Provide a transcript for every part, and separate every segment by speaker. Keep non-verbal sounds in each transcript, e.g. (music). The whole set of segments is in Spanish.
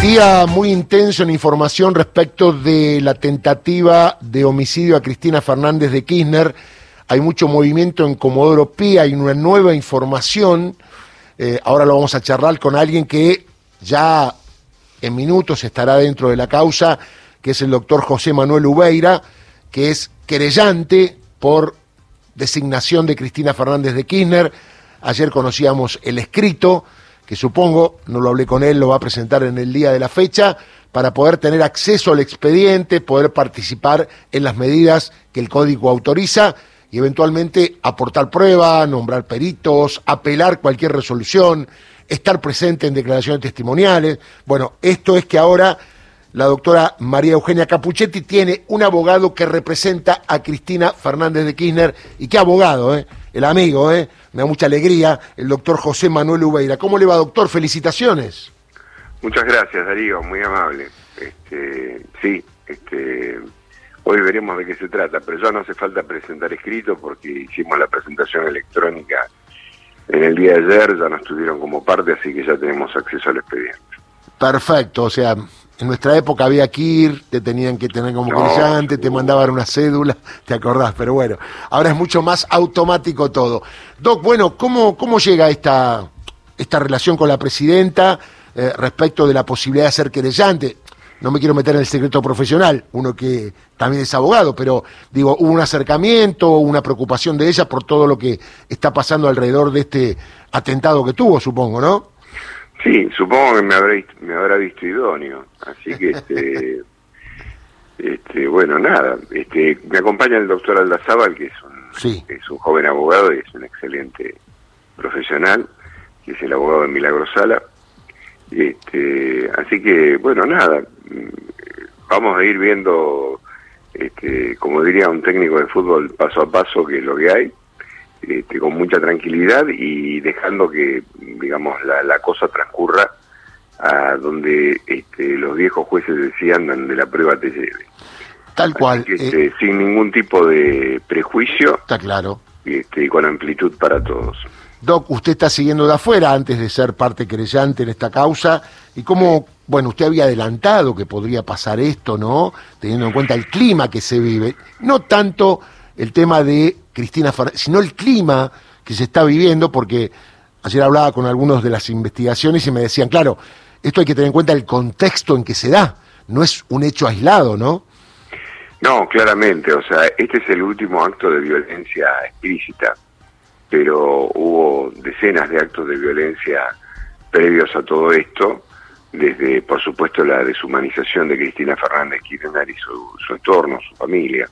Speaker 1: Día muy intenso en información respecto de la tentativa de homicidio a Cristina Fernández de Kirchner. Hay mucho movimiento en Comodoro Pi, hay una nueva información. Eh, ahora lo vamos a charlar con alguien que ya en minutos estará dentro de la causa, que es el doctor José Manuel Ubeira, que es querellante por designación de Cristina Fernández de Kirchner. Ayer conocíamos el escrito que supongo, no lo hablé con él, lo va a presentar en el día de la fecha, para poder tener acceso al expediente, poder participar en las medidas que el código autoriza y eventualmente aportar prueba, nombrar peritos, apelar cualquier resolución, estar presente en declaraciones testimoniales. Bueno, esto es que ahora la doctora María Eugenia Capuchetti tiene un abogado que representa a Cristina Fernández de Kirchner. ¿Y qué abogado, eh? El amigo, ¿eh? Me da mucha alegría, el doctor José Manuel Ubeira. ¿Cómo le va, doctor? Felicitaciones.
Speaker 2: Muchas gracias, Darío, muy amable. Este, sí, este, hoy veremos de qué se trata, pero ya no hace falta presentar escrito porque hicimos la presentación electrónica en el día de ayer, ya nos tuvieron como parte, así que ya tenemos acceso al expediente.
Speaker 1: Perfecto, o sea, en nuestra época había que ir, te tenían que tener como no, te mandaban una cédula, (laughs) te acordás, pero bueno, ahora es mucho más automático todo. Doc, bueno, ¿cómo, cómo llega esta, esta relación con la presidenta eh, respecto de la posibilidad de ser querellante? No me quiero meter en el secreto profesional, uno que también es abogado, pero digo, hubo un acercamiento, una preocupación de ella por todo lo que está pasando alrededor de este atentado que tuvo, supongo, ¿no?
Speaker 2: Sí, supongo que me habrá, me habrá visto idóneo, así que este, (laughs) este, bueno, nada, este, me acompaña el doctor Aldazábal, que es un, es un joven abogado y es un excelente profesional, que es el abogado de Milagro Sala, este, así que, bueno, nada, vamos a ir viendo, este, como diría un técnico de fútbol, paso a paso, qué es lo que hay, este, con mucha tranquilidad y dejando que, digamos, la, cosa transcurra a donde este, los viejos jueces decían donde la prueba te lleve.
Speaker 1: Tal cual.
Speaker 2: este, eh, sin ningún tipo de prejuicio.
Speaker 1: Está claro.
Speaker 2: Este, y con amplitud para todos.
Speaker 1: Doc, usted está siguiendo de afuera antes de ser parte creyente en esta causa. ¿Y cómo, bueno, usted había adelantado que podría pasar esto, ¿no? Teniendo en cuenta el clima que se vive. No tanto el tema de Cristina Fernández, sino el clima que se está viviendo, porque ayer hablaba con algunos de las investigaciones y me decían, claro, esto hay que tener en cuenta el contexto en que se da, no es un hecho aislado, ¿no?
Speaker 2: No, claramente, o sea, este es el último acto de violencia explícita, pero hubo decenas de actos de violencia previos a todo esto, desde, por supuesto, la deshumanización de Cristina Fernández Kirchner y su, su entorno, su familia,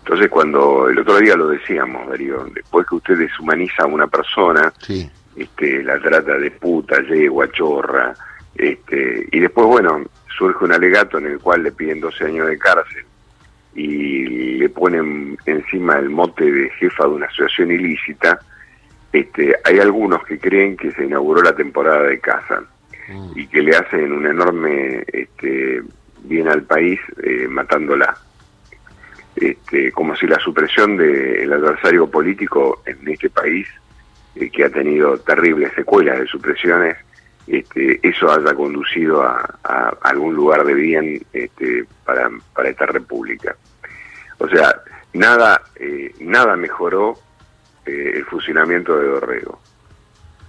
Speaker 2: entonces cuando el otro día lo decíamos, Darío, después que usted deshumaniza a una persona, este, la trata de puta, yegua, chorra, este, y después, bueno, surge un alegato en el cual le piden 12 años de cárcel y le ponen encima el mote de jefa de una asociación ilícita, este, hay algunos que creen que se inauguró la temporada de caza mm. y que le hacen un enorme este, bien al país eh, matándola este, como si la supresión del adversario político en este país, eh, que ha tenido terribles secuelas de supresiones, este, eso haya conducido a, algún lugar de bien este, para, para esta república. O sea, nada, eh, nada mejoró eh, el fusilamiento de Dorrego.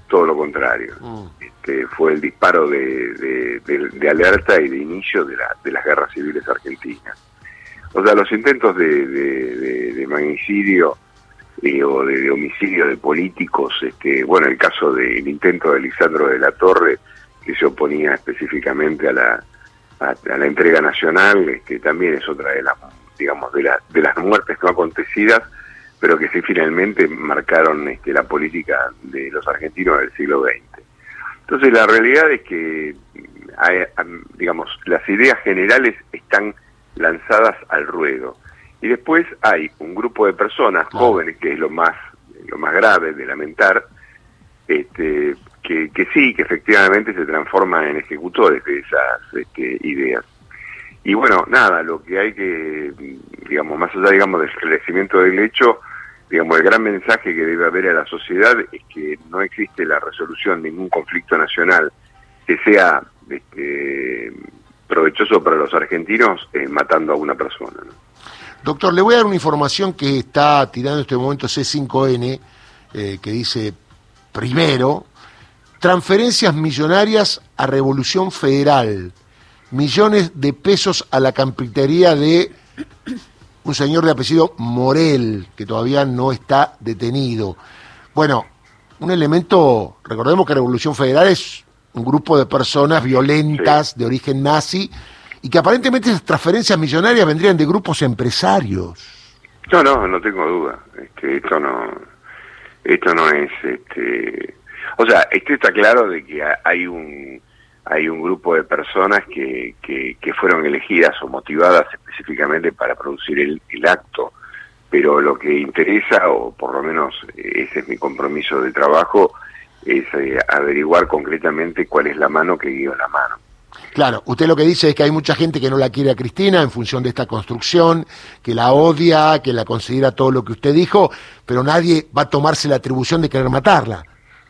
Speaker 2: Todo lo contrario. Mm. Este, fue el disparo de, de, alerta y de inicio de, la, de las guerras civiles argentinas. O sea, los intentos de, de, magnicidio eh, o de, homicidio de políticos, este, bueno, el caso del intento de Lisandro de la Torre, que se oponía específicamente a la, a, la entrega nacional, este, también es otra de las, digamos, de, la, de las muertes no acontecidas, pero que sí finalmente marcaron este, la política de los argentinos del siglo XX. Entonces la realidad es que, hay, digamos, las ideas generales están lanzadas al ruedo. Y después hay un grupo de personas jóvenes, que es lo más, lo más grave de lamentar, este, que, que sí, que efectivamente se transforman en ejecutores de esas este, ideas. Y bueno, nada, lo que hay que, digamos, más allá, digamos, del esclarecimiento del hecho, digamos, el gran mensaje que debe haber a la sociedad es que no existe la resolución de ningún conflicto nacional que sea este, provechoso para los argentinos eh, matando a una persona.
Speaker 1: Doctor, le voy a dar una información que está tirando en este momento C5N, eh, que dice, primero, transferencias millonarias a Revolución Federal, millones de pesos a la campitería de un señor de apellido Morel, que todavía no está detenido. Bueno, un elemento, recordemos que Revolución Federal es un grupo de personas violentas de origen nazi y que aparentemente esas transferencias millonarias vendrían de grupos empresarios.
Speaker 2: No, no, no tengo duda. Este, esto no, esto no es, este, o sea, esto está claro de que hay un, hay un grupo de personas que, que, que fueron elegidas o motivadas específicamente para producir el, el acto pero lo que interesa, o por lo menos ese es mi compromiso de trabajo, es eh, averiguar concretamente cuál es la mano que guió la mano.
Speaker 1: Claro, usted lo que dice es que hay mucha gente que no la quiere a Cristina en función de esta construcción, que la odia, que la considera todo lo que usted dijo, pero nadie va a tomarse la atribución de querer matarla.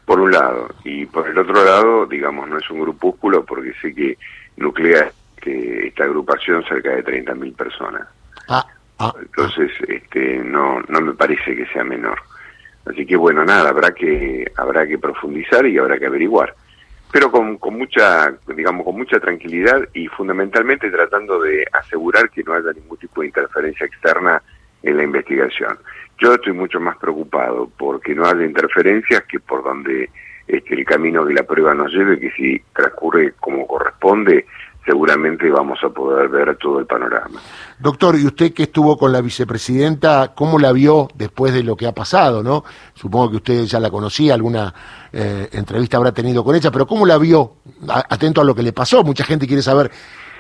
Speaker 2: Por un lado, y por el otro lado, digamos, no es un grupúsculo porque sé que nuclea que esta agrupación cerca de 30.000 personas.
Speaker 1: Ah,
Speaker 2: ah, Entonces, este, no, no me parece que sea menor. Así que bueno, nada, habrá que, habrá que profundizar y habrá que averiguar. Pero con, con mucha, digamos, con mucha tranquilidad y fundamentalmente tratando de asegurar que no haya ningún tipo de interferencia externa en la investigación. Yo estoy mucho más preocupado porque no haya interferencias que por donde este, el camino que la prueba nos lleve, que si transcurre como corresponde, seguramente vamos a poder ver todo el panorama.
Speaker 1: Doctor, y usted que estuvo con la vicepresidenta, ¿cómo la vio después de lo que ha pasado? no? Supongo que usted ya la conocía, alguna eh, entrevista habrá tenido con ella, pero ¿cómo la vio? Atento a lo que le pasó, mucha gente quiere saber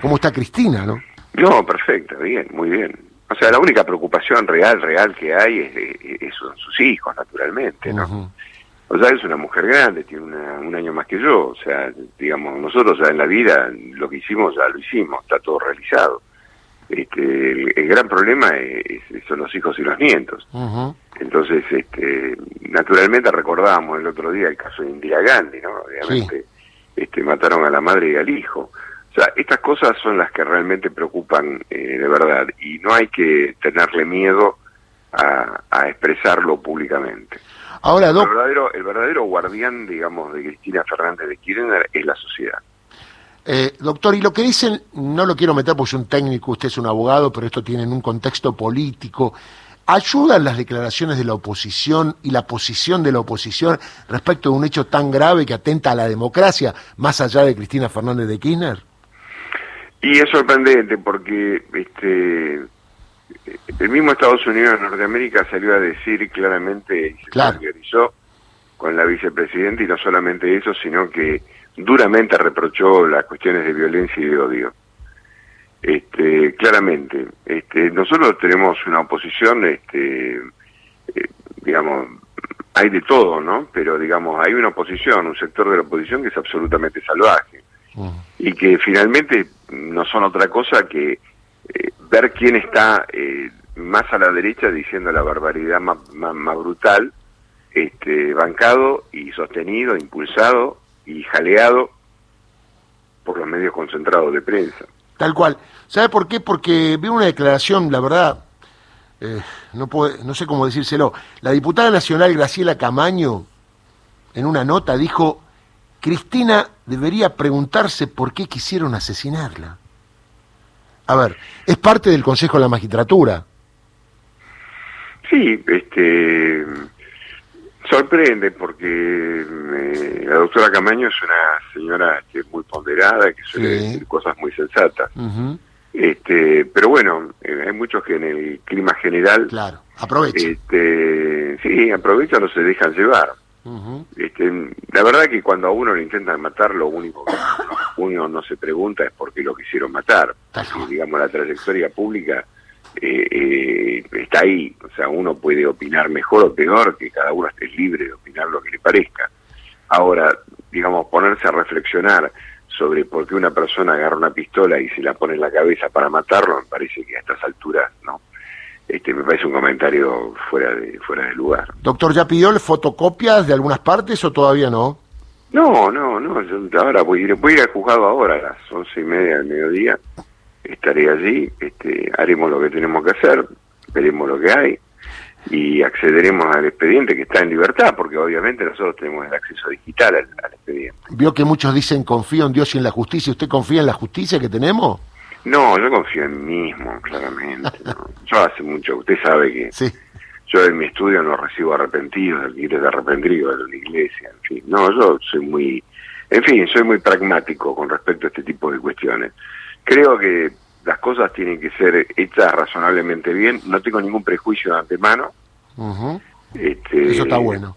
Speaker 1: cómo está Cristina, ¿no?
Speaker 2: No, perfecto, bien, muy bien. O sea, la única preocupación real, real que hay es, es, son sus hijos, naturalmente, ¿no? Sea, es una mujer grande, tiene un año más que yo. O sea, digamos, nosotros ya en la vida lo que hicimos ya lo hicimos, está todo realizado. Este, el, gran problema es, son los hijos y los nietos. Entonces, este, naturalmente recordamos el otro día el caso de Indira Gandhi, ¿no? Obviamente, este, mataron a la madre y al hijo. O sea, estas cosas son las que realmente preocupan eh, de verdad y no hay que tenerle miedo a, a expresarlo públicamente.
Speaker 1: Ahora,
Speaker 2: el, verdadero, el verdadero guardián, digamos, de Cristina Fernández de Kirchner es la sociedad.
Speaker 1: Eh, doctor, y lo que dicen, no lo quiero meter porque soy un técnico, usted es un abogado, pero esto tiene un contexto político. ¿Ayudan las declaraciones de la oposición y la posición de la oposición respecto de un hecho tan grave que atenta a la democracia, más allá de Cristina Fernández de Kirchner?
Speaker 2: Y es sorprendente porque este, el mismo Estados Unidos de Norteamérica salió a decir claramente con la vicepresidenta y no solamente eso, sino que duramente reprochó las cuestiones de violencia y de odio. Este, claramente, este, nosotros tenemos una oposición, este, eh, digamos, hay de todo, ¿no? Pero digamos, hay una oposición, un sector de la oposición que es absolutamente salvaje y que finalmente no son otra cosa que eh, ver quién está eh, más a la derecha diciendo la barbaridad más, más, brutal, este, bancado y sostenido, impulsado y jaleado por los medios concentrados de prensa.
Speaker 1: Tal cual. ¿Sabe por qué? Porque vi una declaración, la verdad, eh, no, no sé cómo decírselo. La diputada nacional Graciela Camaño, en una nota, dijo, Cristina debería preguntarse por qué quisieron asesinarla. A ver, es parte del Consejo de la Magistratura.
Speaker 2: Sí, este sorprende porque eh, la doctora Camaño es una señora que es muy ponderada, que suele decir cosas muy sensatas. Este, pero bueno, eh, hay muchos que en el clima general,
Speaker 1: claro, aprovechan.
Speaker 2: Este, sí, aprovechan o se dejan llevar. este, la verdad que cuando a uno le intentan matar, lo único que uno no se pregunta es por qué lo quisieron matar. digamos, la trayectoria pública eh, eh, está ahí. O sea, uno puede opinar mejor o peor, que cada uno esté libre de opinar lo que le parezca. Ahora, digamos, ponerse a reflexionar sobre por qué una persona agarra una pistola y se la pone en la cabeza para matarlo, me parece que a estas alturas, ¿no? Este, me parece un comentario fuera de, fuera de lugar.
Speaker 1: Doctor, ¿ya pidió fotocopias de algunas partes o todavía no?
Speaker 2: No, no, no, yo ahora voy a ir, voy a ir al juzgado ahora a las once y media del mediodía, estaré allí, este, haremos lo que tenemos que hacer, veremos lo que hay y accederemos al expediente que está en libertad, porque obviamente nosotros tenemos el acceso digital al, al expediente.
Speaker 1: Vio que muchos dicen confío en Dios y en la justicia, ¿usted confía en la justicia que tenemos?
Speaker 2: No, yo confío en mí mismo, claramente. ¿no? (laughs) Yo hace mucho, usted sabe que
Speaker 1: Sí.
Speaker 2: yo en mi estudio no recibo arrepentidos, el que quiere arrepentido de la iglesia, en fin. No, yo soy muy, en fin, soy muy pragmático con respecto a este tipo de cuestiones. Creo que las cosas tienen que ser hechas razonablemente bien, no tengo ningún prejuicio de antemano. Este,
Speaker 1: Eso está bueno.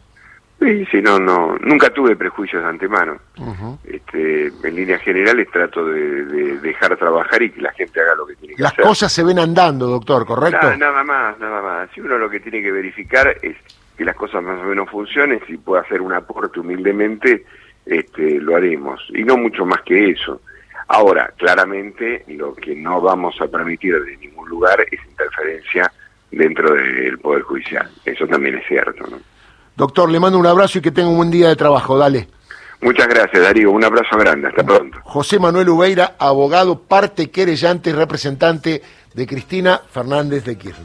Speaker 2: Sí, sí, no, no, nunca tuve prejuicios de antemano.
Speaker 1: Ujú.
Speaker 2: Este, en líneas generales trato de, de dejar trabajar y que la gente haga lo que tiene que
Speaker 1: Las
Speaker 2: hacer.
Speaker 1: cosas se ven andando, doctor, ¿correcto?
Speaker 2: Nada, nada más, nada más. Si uno lo que tiene que verificar es que las cosas más o menos funcionen, si puede hacer un aporte humildemente, este, lo haremos. Y no mucho más que eso. Ahora, claramente, lo que no vamos a permitir de ningún lugar es interferencia dentro del Poder Judicial. Eso también es cierto, ¿no?
Speaker 1: Doctor, le mando un abrazo y que tenga un buen día de trabajo, dale.
Speaker 2: Muchas gracias, Darío. Un abrazo grande. Hasta pronto.
Speaker 1: José Manuel Ubeira, abogado, parte querellante y representante de Cristina Fernández de Kirchner.